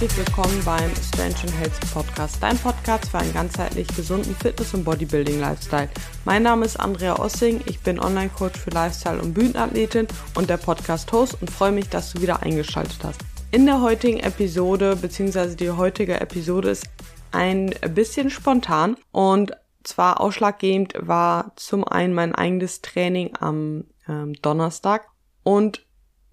herzlich willkommen beim Strange Health Podcast, dein Podcast für einen ganzheitlich gesunden Fitness- und Bodybuilding-Lifestyle. Mein Name ist Andrea Ossing, ich bin Online-Coach für Lifestyle- und Bühnenathletin und der Podcast-Host und freue mich, dass du wieder eingeschaltet hast. In der heutigen Episode, beziehungsweise die heutige Episode ist ein bisschen spontan und zwar ausschlaggebend war zum einen mein eigenes Training am ähm, Donnerstag und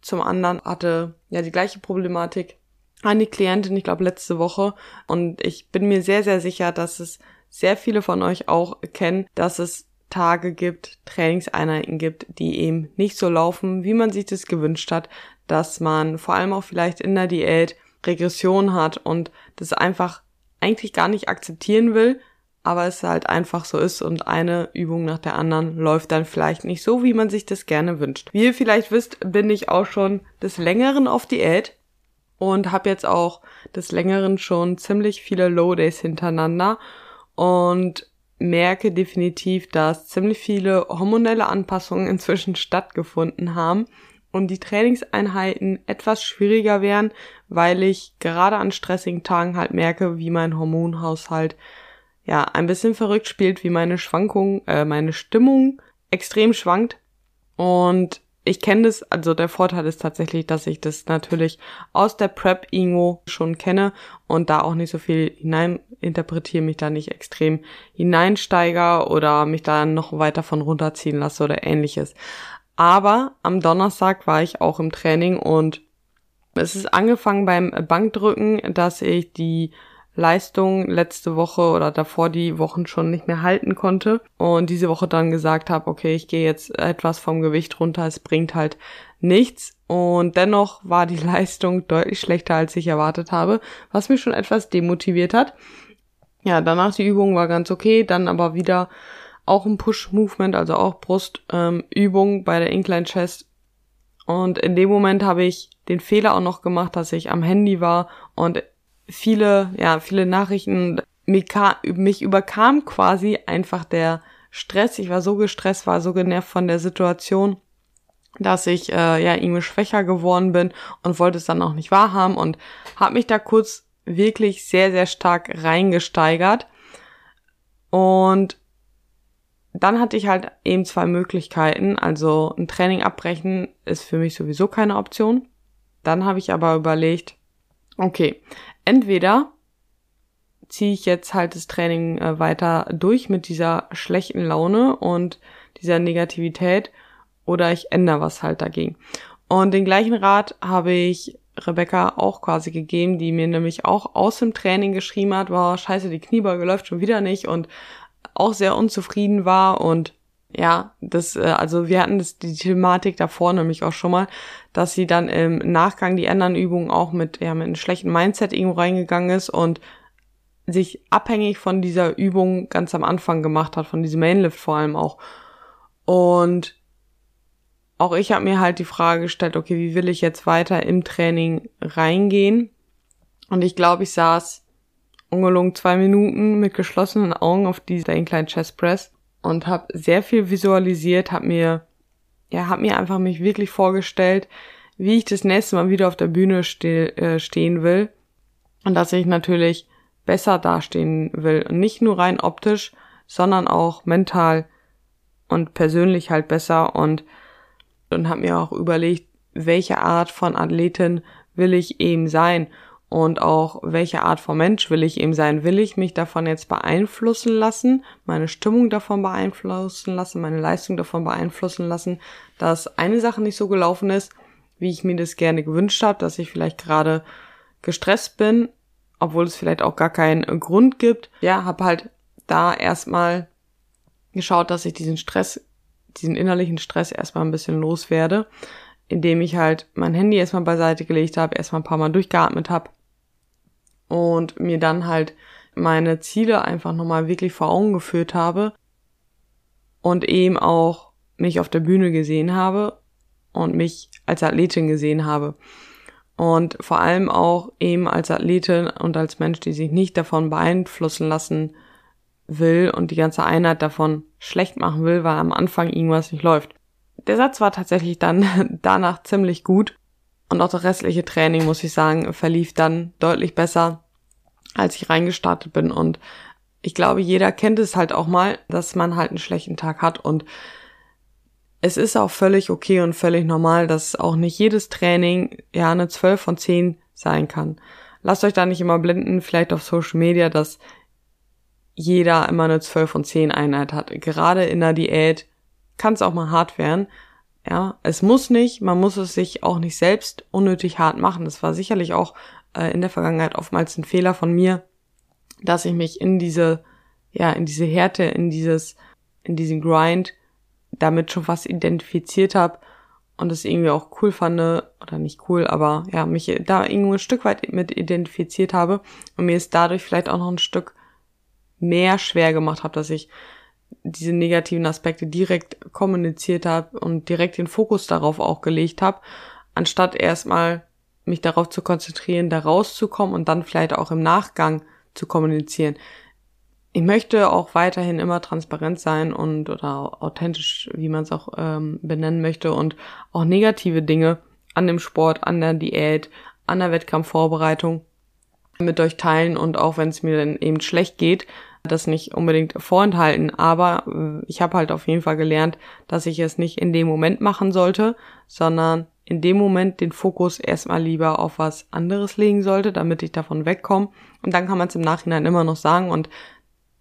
zum anderen hatte ja die gleiche Problematik eine Klientin, ich glaube letzte Woche und ich bin mir sehr, sehr sicher, dass es sehr viele von euch auch kennen, dass es Tage gibt, Trainingseinheiten gibt, die eben nicht so laufen, wie man sich das gewünscht hat, dass man vor allem auch vielleicht in der Diät Regression hat und das einfach eigentlich gar nicht akzeptieren will, aber es halt einfach so ist und eine Übung nach der anderen läuft dann vielleicht nicht so, wie man sich das gerne wünscht. Wie ihr vielleicht wisst, bin ich auch schon des Längeren auf Diät und habe jetzt auch des Längeren schon ziemlich viele Low Days hintereinander und merke definitiv, dass ziemlich viele hormonelle Anpassungen inzwischen stattgefunden haben und die Trainingseinheiten etwas schwieriger wären, weil ich gerade an stressigen Tagen halt merke, wie mein Hormonhaushalt ja ein bisschen verrückt spielt, wie meine Schwankung, äh, meine Stimmung extrem schwankt. Und ich kenne das, also der Vorteil ist tatsächlich, dass ich das natürlich aus der Prep irgendwo schon kenne und da auch nicht so viel hinein interpretiere, mich da nicht extrem hineinsteiger oder mich da noch weiter von runterziehen lasse oder ähnliches. Aber am Donnerstag war ich auch im Training und es ist angefangen beim Bankdrücken, dass ich die Leistung letzte Woche oder davor die Wochen schon nicht mehr halten konnte und diese Woche dann gesagt habe, okay, ich gehe jetzt etwas vom Gewicht runter, es bringt halt nichts und dennoch war die Leistung deutlich schlechter, als ich erwartet habe, was mich schon etwas demotiviert hat. Ja, danach die Übung war ganz okay, dann aber wieder auch ein Push-Movement, also auch Brustübung ähm, bei der Incline Chest und in dem Moment habe ich den Fehler auch noch gemacht, dass ich am Handy war und viele, ja, viele Nachrichten. Mich, mich überkam quasi einfach der Stress. Ich war so gestresst, war so genervt von der Situation, dass ich äh, ja irgendwie schwächer geworden bin und wollte es dann auch nicht wahrhaben und habe mich da kurz wirklich sehr, sehr stark reingesteigert. Und dann hatte ich halt eben zwei Möglichkeiten. Also ein Training abbrechen ist für mich sowieso keine Option. Dann habe ich aber überlegt, okay, entweder ziehe ich jetzt halt das Training äh, weiter durch mit dieser schlechten Laune und dieser Negativität oder ich ändere was halt dagegen. Und den gleichen Rat habe ich Rebecca auch quasi gegeben, die mir nämlich auch aus dem Training geschrieben hat, war scheiße, die Kniebeuge läuft schon wieder nicht und auch sehr unzufrieden war und ja, das, äh, also wir hatten das, die Thematik davor nämlich auch schon mal, dass sie dann im Nachgang die anderen Übungen auch mit, ja, mit einem schlechten Mindset irgendwo reingegangen ist und sich abhängig von dieser Übung ganz am Anfang gemacht hat, von diesem Mainlift vor allem auch. Und auch ich habe mir halt die Frage gestellt, okay, wie will ich jetzt weiter im Training reingehen? Und ich glaube, ich saß ungelungen zwei Minuten mit geschlossenen Augen auf dieser kleinen Chest Press und habe sehr viel visualisiert, habe mir ja, habe mir einfach mich wirklich vorgestellt, wie ich das nächste Mal wieder auf der Bühne ste äh, stehen will und dass ich natürlich besser dastehen will und nicht nur rein optisch, sondern auch mental und persönlich halt besser und und habe mir auch überlegt, welche Art von Athletin will ich eben sein und auch welche Art von Mensch will ich eben sein. Will ich mich davon jetzt beeinflussen lassen, meine Stimmung davon beeinflussen lassen, meine Leistung davon beeinflussen lassen, dass eine Sache nicht so gelaufen ist, wie ich mir das gerne gewünscht habe, dass ich vielleicht gerade gestresst bin, obwohl es vielleicht auch gar keinen Grund gibt. Ja, habe halt da erstmal geschaut, dass ich diesen Stress, diesen innerlichen Stress erstmal ein bisschen loswerde, indem ich halt mein Handy erstmal beiseite gelegt habe, erstmal ein paar Mal durchgeatmet habe und mir dann halt meine Ziele einfach nochmal wirklich vor Augen geführt habe und eben auch mich auf der Bühne gesehen habe und mich als Athletin gesehen habe. Und vor allem auch eben als Athletin und als Mensch, die sich nicht davon beeinflussen lassen will und die ganze Einheit davon schlecht machen will, weil am Anfang irgendwas nicht läuft. Der Satz war tatsächlich dann danach ziemlich gut Und auch das restliche Training, muss ich sagen, verlief dann deutlich besser, als ich reingestartet bin. Und ich glaube, jeder kennt es halt auch mal, dass man halt einen schlechten Tag hat. Und es ist auch völlig okay und völlig normal, dass auch nicht jedes Training ja eine 12 von 10 sein kann. Lasst euch da nicht immer blinden, vielleicht auf Social Media, dass jeder immer eine 12 von 10 Einheit hat. Gerade in der Diät kann es auch mal hart werden. Ja, es muss nicht, man muss es sich auch nicht selbst unnötig hart machen. Das war sicherlich auch äh, in der Vergangenheit oftmals ein Fehler von mir, dass ich mich in diese, ja, in diese Härte, in dieses, in diesen Grind damit schon fast identifiziert habe und es irgendwie auch cool fand, oder nicht cool, aber ja, mich da irgendwo ein Stück weit mit identifiziert habe und mir es dadurch vielleicht auch noch ein Stück mehr schwer gemacht habe, dass ich diese negativen Aspekte direkt kommuniziert habe und direkt den Fokus darauf auch gelegt habe, anstatt erstmal mich darauf zu konzentrieren, da rauszukommen und dann vielleicht auch im Nachgang zu kommunizieren. Ich möchte auch weiterhin immer transparent sein und oder authentisch, wie man es auch ähm, benennen möchte und auch negative Dinge an dem Sport, an der Diät, an der Wettkampfvorbereitung mit euch teilen und auch wenn es mir dann eben schlecht geht, das nicht unbedingt vorenthalten, aber äh, ich habe halt auf jeden Fall gelernt, dass ich es nicht in dem Moment machen sollte, sondern in dem Moment den Fokus erstmal lieber auf was anderes legen sollte, damit ich davon wegkomme. Und dann kann man es im Nachhinein immer noch sagen und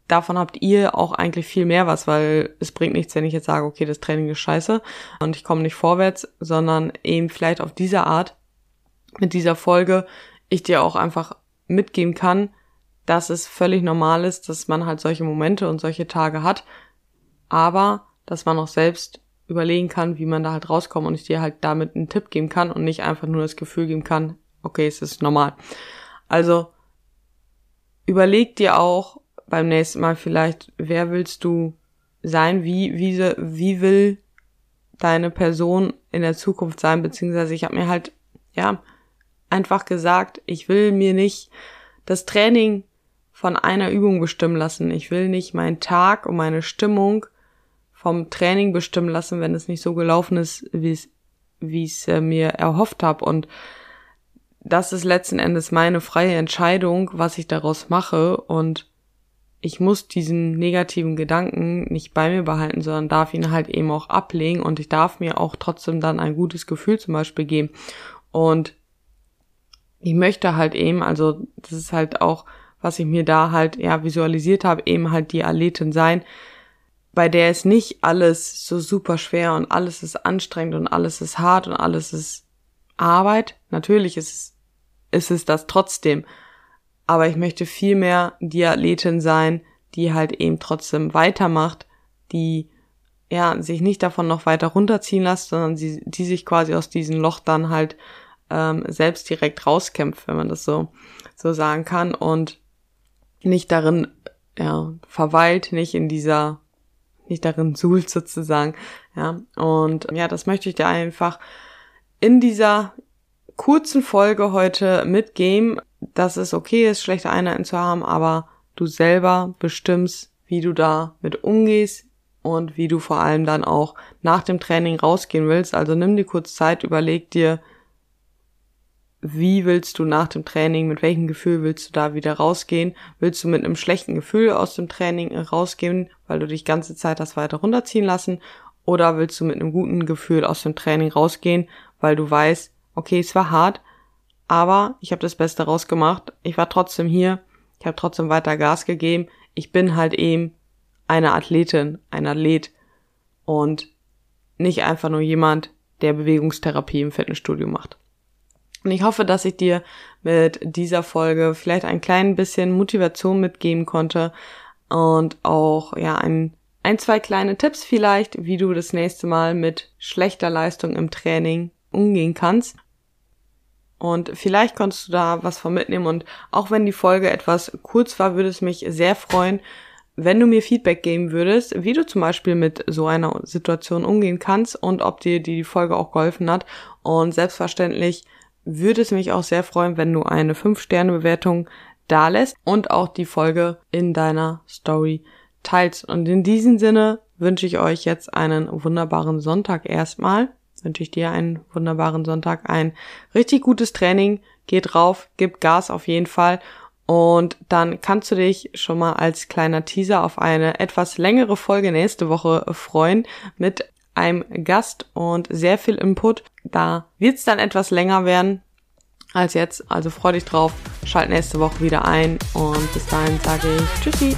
davon habt ihr auch eigentlich viel mehr was, weil es bringt nichts, wenn ich jetzt sage, okay, das Training ist scheiße und ich komme nicht vorwärts, sondern eben vielleicht auf diese Art, mit dieser Folge, ich dir auch einfach mitgeben kann, dass es völlig normal ist, dass man halt solche Momente und solche Tage hat, aber dass man auch selbst überlegen kann, wie man da halt rauskommt und ich dir halt damit einen Tipp geben kann und nicht einfach nur das Gefühl geben kann, okay, es ist normal. Also überleg dir auch beim nächsten Mal vielleicht, wer willst du sein, wie, wie, wie will deine Person in der Zukunft sein, beziehungsweise ich habe mir halt, ja, einfach gesagt, ich will mir nicht das Training von einer Übung bestimmen lassen. Ich will nicht meinen Tag und meine Stimmung vom Training bestimmen lassen, wenn es nicht so gelaufen ist, wie es wie es äh, mir erhofft habe und das ist letzten Endes meine freie Entscheidung, was ich daraus mache und ich muss diesen negativen Gedanken nicht bei mir behalten, sondern darf ihn halt eben auch ablegen und ich darf mir auch trotzdem dann ein gutes Gefühl zum Beispiel geben. Und ich möchte halt eben, also das ist halt auch, was ich mir da halt ja visualisiert habe, eben halt die Athletin sein, bei der ist nicht alles so super schwer und alles ist anstrengend und alles ist hart und alles ist Arbeit. Natürlich ist es, ist es das trotzdem. Aber ich möchte viel mehr die Athletin sein, die halt eben trotzdem weitermacht, die ja sich nicht davon noch weiter runterziehen lässt, sondern sie, die sich quasi aus diesem Loch dann halt ähm, selbst direkt rauskämpft, wenn man das so so sagen kann und nicht darin ja verweilt, nicht in dieser nicht darin suhlt sozusagen. Ja, und ja, das möchte ich dir einfach in dieser kurzen Folge heute mitgeben, dass es okay ist, schlechte Einheiten zu haben, aber du selber bestimmst, wie du da mit umgehst und wie du vor allem dann auch nach dem Training rausgehen willst. Also nimm dir kurz Zeit, überleg dir, wie willst du nach dem Training, mit welchem Gefühl willst du da wieder rausgehen? Willst du mit einem schlechten Gefühl aus dem Training rausgehen, weil du dich ganze Zeit das weiter runterziehen lassen? Oder willst du mit einem guten Gefühl aus dem Training rausgehen, weil du weißt, okay, es war hart, aber ich habe das Beste rausgemacht. Ich war trotzdem hier, ich habe trotzdem weiter Gas gegeben. Ich bin halt eben eine Athletin, ein Athlet und nicht einfach nur jemand, der Bewegungstherapie im Fitnessstudio macht. Und ich hoffe, dass ich dir mit dieser Folge vielleicht ein klein bisschen Motivation mitgeben konnte und auch, ja, ein, ein, zwei kleine Tipps vielleicht, wie du das nächste Mal mit schlechter Leistung im Training umgehen kannst. Und vielleicht konntest du da was von mitnehmen und auch wenn die Folge etwas kurz war, würde es mich sehr freuen, wenn du mir Feedback geben würdest, wie du zum Beispiel mit so einer Situation umgehen kannst und ob dir die Folge auch geholfen hat. Und selbstverständlich würde es mich auch sehr freuen, wenn du eine 5-Sterne-Bewertung da lässt und auch die Folge in deiner Story teilst. Und in diesem Sinne wünsche ich euch jetzt einen wunderbaren Sonntag erstmal. wünsche ich dir einen wunderbaren Sonntag, ein richtig gutes Training. Geh drauf, gib Gas auf jeden Fall. Und dann kannst du dich schon mal als kleiner Teaser auf eine etwas längere Folge nächste Woche freuen mit einem Gast und sehr viel Input. Da wird es dann etwas länger werden als jetzt. Also freu dich drauf, schalt nächste Woche wieder ein und bis dahin sage ich Tschüssi.